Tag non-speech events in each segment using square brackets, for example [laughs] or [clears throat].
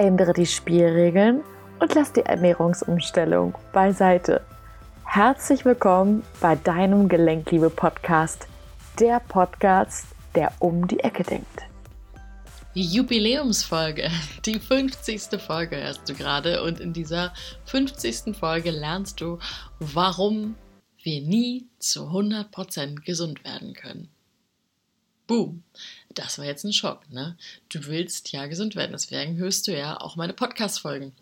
ändere die Spielregeln und lass die Ernährungsumstellung beiseite. Herzlich willkommen bei deinem Gelenkliebe-Podcast, der Podcast, der um die Ecke denkt. Jubiläumsfolge, die 50. Folge hörst du gerade und in dieser 50. Folge lernst du, warum wir nie zu 100% gesund werden können. Boom. Das war jetzt ein Schock, ne? Du willst ja gesund werden, deswegen hörst du ja auch meine Podcast-Folgen.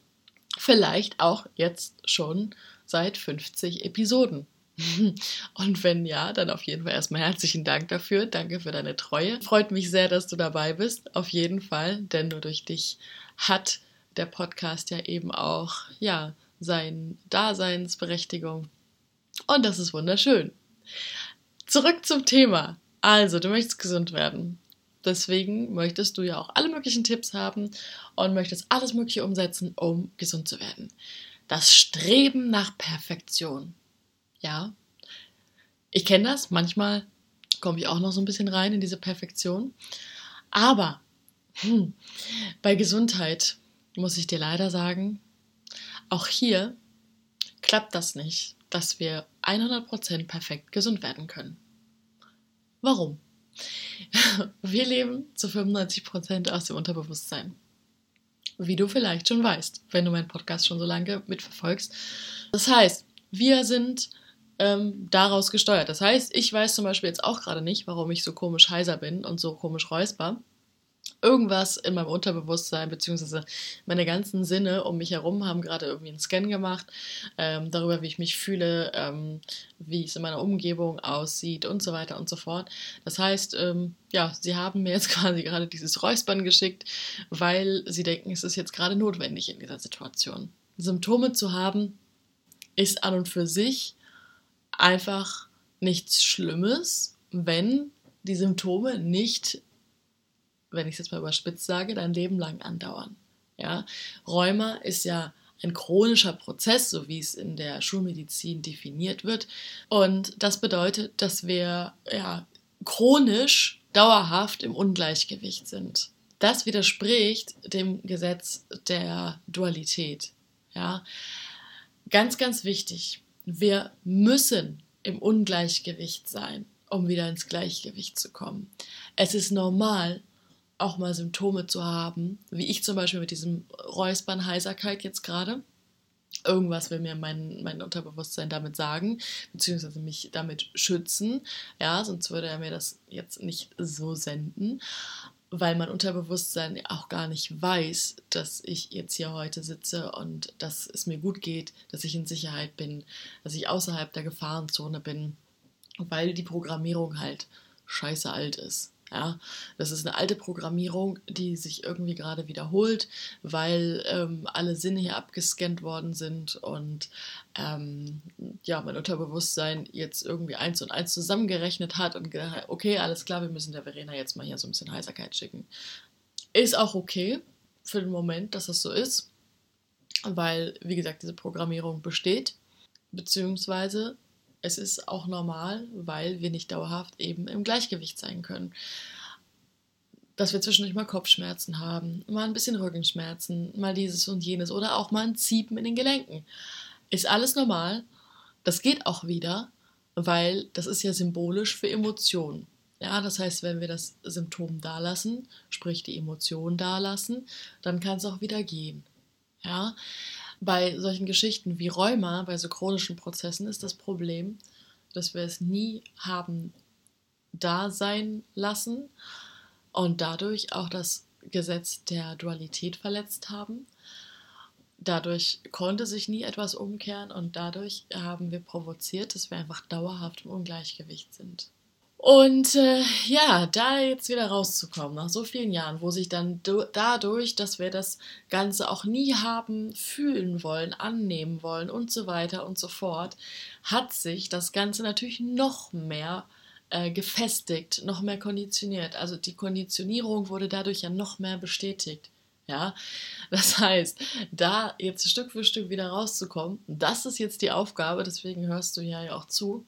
Vielleicht auch jetzt schon seit 50 Episoden. [laughs] Und wenn ja, dann auf jeden Fall erstmal herzlichen Dank dafür. Danke für deine Treue. Freut mich sehr, dass du dabei bist. Auf jeden Fall, denn nur durch dich hat der Podcast ja eben auch, ja, seine Daseinsberechtigung. Und das ist wunderschön. Zurück zum Thema. Also, du möchtest gesund werden. Deswegen möchtest du ja auch alle möglichen Tipps haben und möchtest alles Mögliche umsetzen, um gesund zu werden. Das Streben nach Perfektion. Ja, ich kenne das. Manchmal komme ich auch noch so ein bisschen rein in diese Perfektion. Aber hm, bei Gesundheit muss ich dir leider sagen, auch hier klappt das nicht, dass wir 100% perfekt gesund werden können. Warum? [laughs] Wir leben zu 95% aus dem Unterbewusstsein. Wie du vielleicht schon weißt, wenn du meinen Podcast schon so lange mitverfolgst. Das heißt, wir sind ähm, daraus gesteuert. Das heißt, ich weiß zum Beispiel jetzt auch gerade nicht, warum ich so komisch heiser bin und so komisch räusper irgendwas in meinem Unterbewusstsein beziehungsweise meine ganzen Sinne um mich herum haben gerade irgendwie einen Scan gemacht ähm, darüber, wie ich mich fühle, ähm, wie es in meiner Umgebung aussieht und so weiter und so fort. Das heißt, ähm, ja, sie haben mir jetzt [laughs] quasi gerade dieses Räuspern geschickt, weil sie denken, es ist jetzt gerade notwendig in dieser Situation. Symptome zu haben ist an und für sich einfach nichts Schlimmes, wenn die Symptome nicht wenn ich es jetzt mal überspitzt sage, dein Leben lang andauern. Ja? Rheuma ist ja ein chronischer Prozess, so wie es in der Schulmedizin definiert wird. Und das bedeutet, dass wir ja, chronisch dauerhaft im Ungleichgewicht sind. Das widerspricht dem Gesetz der Dualität. Ja? Ganz, ganz wichtig. Wir müssen im Ungleichgewicht sein, um wieder ins Gleichgewicht zu kommen. Es ist normal, auch mal Symptome zu haben, wie ich zum Beispiel mit diesem Räuspern, Heiserkeit jetzt gerade. Irgendwas will mir mein, mein Unterbewusstsein damit sagen, beziehungsweise mich damit schützen. Ja, sonst würde er mir das jetzt nicht so senden, weil mein Unterbewusstsein auch gar nicht weiß, dass ich jetzt hier heute sitze und dass es mir gut geht, dass ich in Sicherheit bin, dass ich außerhalb der Gefahrenzone bin, weil die Programmierung halt scheiße alt ist. Ja, das ist eine alte Programmierung, die sich irgendwie gerade wiederholt, weil ähm, alle Sinne hier abgescannt worden sind und ähm, ja, mein Unterbewusstsein jetzt irgendwie eins und eins zusammengerechnet hat und gedacht okay, alles klar, wir müssen der Verena jetzt mal hier so ein bisschen Heiserkeit schicken. Ist auch okay für den Moment, dass das so ist, weil, wie gesagt, diese Programmierung besteht, beziehungsweise es ist auch normal, weil wir nicht dauerhaft eben im Gleichgewicht sein können. Dass wir zwischendurch mal Kopfschmerzen haben, mal ein bisschen Rückenschmerzen, mal dieses und jenes oder auch mal ein Ziepen in den Gelenken. Ist alles normal. Das geht auch wieder, weil das ist ja symbolisch für Emotionen. Ja, das heißt, wenn wir das Symptom da lassen, sprich die Emotion da lassen, dann kann es auch wieder gehen. Ja, bei solchen Geschichten wie Rheuma, bei so chronischen Prozessen, ist das Problem, dass wir es nie haben da sein lassen und dadurch auch das Gesetz der Dualität verletzt haben. Dadurch konnte sich nie etwas umkehren und dadurch haben wir provoziert, dass wir einfach dauerhaft im Ungleichgewicht sind. Und äh, ja, da jetzt wieder rauszukommen, nach so vielen Jahren, wo sich dann dadurch, dass wir das Ganze auch nie haben fühlen wollen, annehmen wollen und so weiter und so fort, hat sich das Ganze natürlich noch mehr äh, gefestigt, noch mehr konditioniert. Also die Konditionierung wurde dadurch ja noch mehr bestätigt. Ja, das heißt, da jetzt Stück für Stück wieder rauszukommen, das ist jetzt die Aufgabe, deswegen hörst du ja auch zu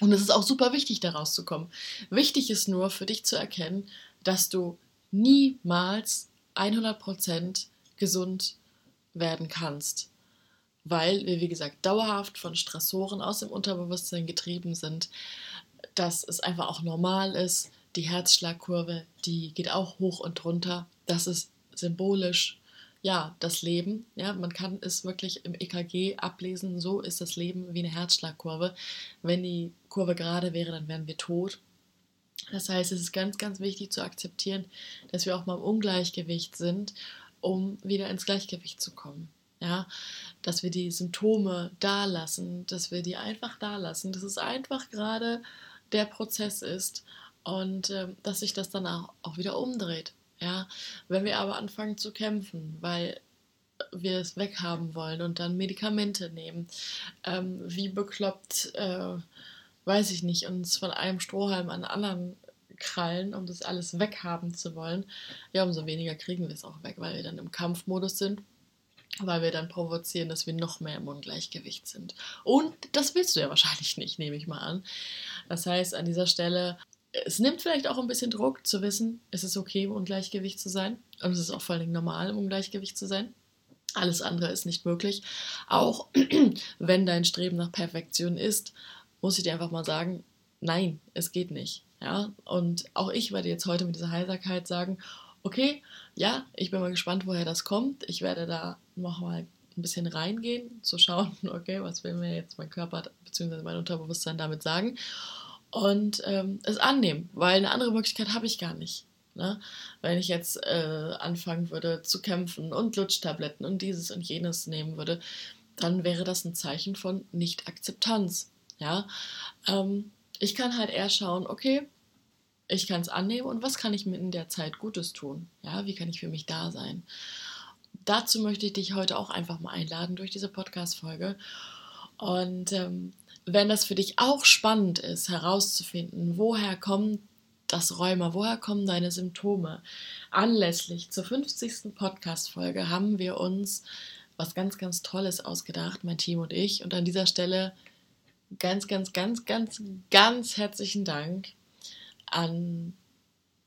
und es ist auch super wichtig, da rauszukommen. Wichtig ist nur für dich zu erkennen, dass du niemals 100% gesund werden kannst. Weil wir, wie gesagt, dauerhaft von Stressoren aus dem Unterbewusstsein getrieben sind, dass es einfach auch normal ist. Die Herzschlagkurve, die geht auch hoch und runter. Das ist symbolisch ja, das Leben. Ja, man kann es wirklich im EKG ablesen. So ist das Leben wie eine Herzschlagkurve. Wenn die Kurve gerade wäre, dann wären wir tot. Das heißt, es ist ganz, ganz wichtig zu akzeptieren, dass wir auch mal im Ungleichgewicht sind, um wieder ins Gleichgewicht zu kommen. Ja, dass wir die Symptome da lassen, dass wir die einfach da lassen, dass es einfach gerade der Prozess ist und äh, dass sich das dann auch, auch wieder umdreht. Ja, wenn wir aber anfangen zu kämpfen, weil wir es weghaben wollen und dann Medikamente nehmen, ähm, wie bekloppt, äh, weiß ich nicht, uns von einem Strohhalm an anderen krallen, um das alles weghaben zu wollen, ja, umso weniger kriegen wir es auch weg, weil wir dann im Kampfmodus sind, weil wir dann provozieren, dass wir noch mehr im Ungleichgewicht sind. Und das willst du ja wahrscheinlich nicht, nehme ich mal an. Das heißt, an dieser Stelle es nimmt vielleicht auch ein bisschen Druck zu wissen, es ist okay, im Ungleichgewicht zu sein. Und es ist auch vor allem normal, im Ungleichgewicht zu sein. Alles andere ist nicht möglich. Auch [clears throat] wenn dein Streben nach Perfektion ist, muss ich dir einfach mal sagen, nein, es geht nicht. Ja? Und auch ich werde jetzt heute mit dieser Heiserkeit sagen, okay, ja, ich bin mal gespannt, woher das kommt. Ich werde da nochmal ein bisschen reingehen, zu schauen, [laughs] okay, was will mir jetzt mein Körper bzw. mein Unterbewusstsein damit sagen und ähm, es annehmen, weil eine andere Möglichkeit habe ich gar nicht. Ne? Wenn ich jetzt äh, anfangen würde zu kämpfen und Lutschtabletten und dieses und jenes nehmen würde, dann wäre das ein Zeichen von Nicht-Akzeptanz. Ja? Ähm, ich kann halt eher schauen, okay, ich kann es annehmen und was kann ich mir in der Zeit Gutes tun? Ja, wie kann ich für mich da sein? Dazu möchte ich dich heute auch einfach mal einladen durch diese Podcast-Folge. Und ähm, wenn das für dich auch spannend ist, herauszufinden, woher kommt das Rheuma, woher kommen deine Symptome, anlässlich zur 50. Podcast-Folge haben wir uns was ganz, ganz Tolles ausgedacht, mein Team und ich. Und an dieser Stelle ganz, ganz, ganz, ganz, ganz herzlichen Dank an,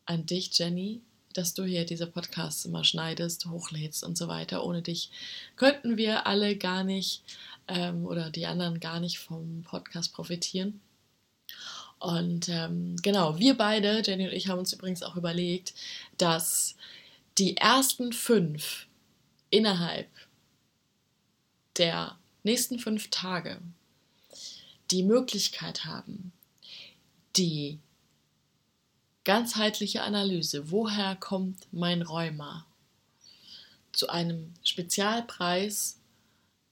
an dich, Jenny, dass du hier diese Podcasts immer schneidest, hochlädst und so weiter. Ohne dich könnten wir alle gar nicht ähm, oder die anderen gar nicht vom Podcast profitieren. Und ähm, genau, wir beide, Jenny und ich, haben uns übrigens auch überlegt, dass die ersten fünf innerhalb der nächsten fünf Tage die Möglichkeit haben, die ganzheitliche Analyse, woher kommt mein Rheuma, zu einem Spezialpreis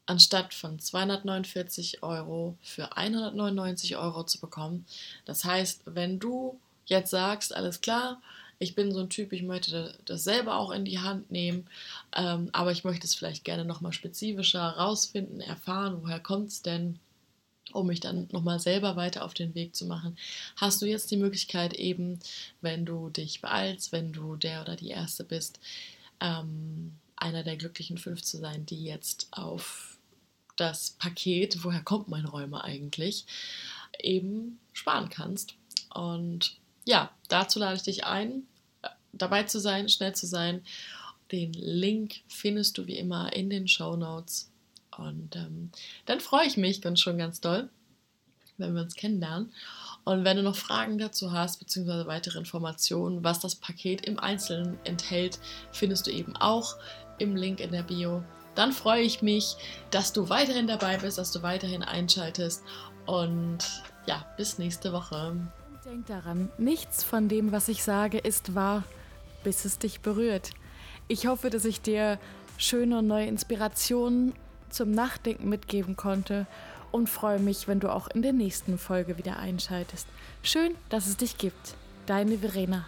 anstatt von 249 Euro für 199 Euro zu bekommen. Das heißt, wenn du jetzt sagst, alles klar, ich bin so ein Typ, ich möchte das selber auch in die Hand nehmen, ähm, aber ich möchte es vielleicht gerne nochmal spezifischer herausfinden, erfahren, woher kommt es denn, um mich dann nochmal selber weiter auf den Weg zu machen, hast du jetzt die Möglichkeit eben, wenn du dich beeilst, wenn du der oder die Erste bist, ähm, einer der glücklichen fünf zu sein, die jetzt auf das Paket, woher kommt mein Räumer eigentlich, eben sparen kannst. Und ja, dazu lade ich dich ein, dabei zu sein, schnell zu sein. Den Link findest du wie immer in den Show Notes. Und ähm, dann freue ich mich ganz schon ganz doll, wenn wir uns kennenlernen. Und wenn du noch Fragen dazu hast, beziehungsweise weitere Informationen, was das Paket im Einzelnen enthält, findest du eben auch im Link in der Bio dann freue ich mich, dass du weiterhin dabei bist, dass du weiterhin einschaltest. Und ja, bis nächste Woche. Denk daran, nichts von dem, was ich sage, ist wahr, bis es dich berührt. Ich hoffe, dass ich dir schöne und neue Inspirationen zum Nachdenken mitgeben konnte und freue mich, wenn du auch in der nächsten Folge wieder einschaltest. Schön, dass es dich gibt. Deine Verena.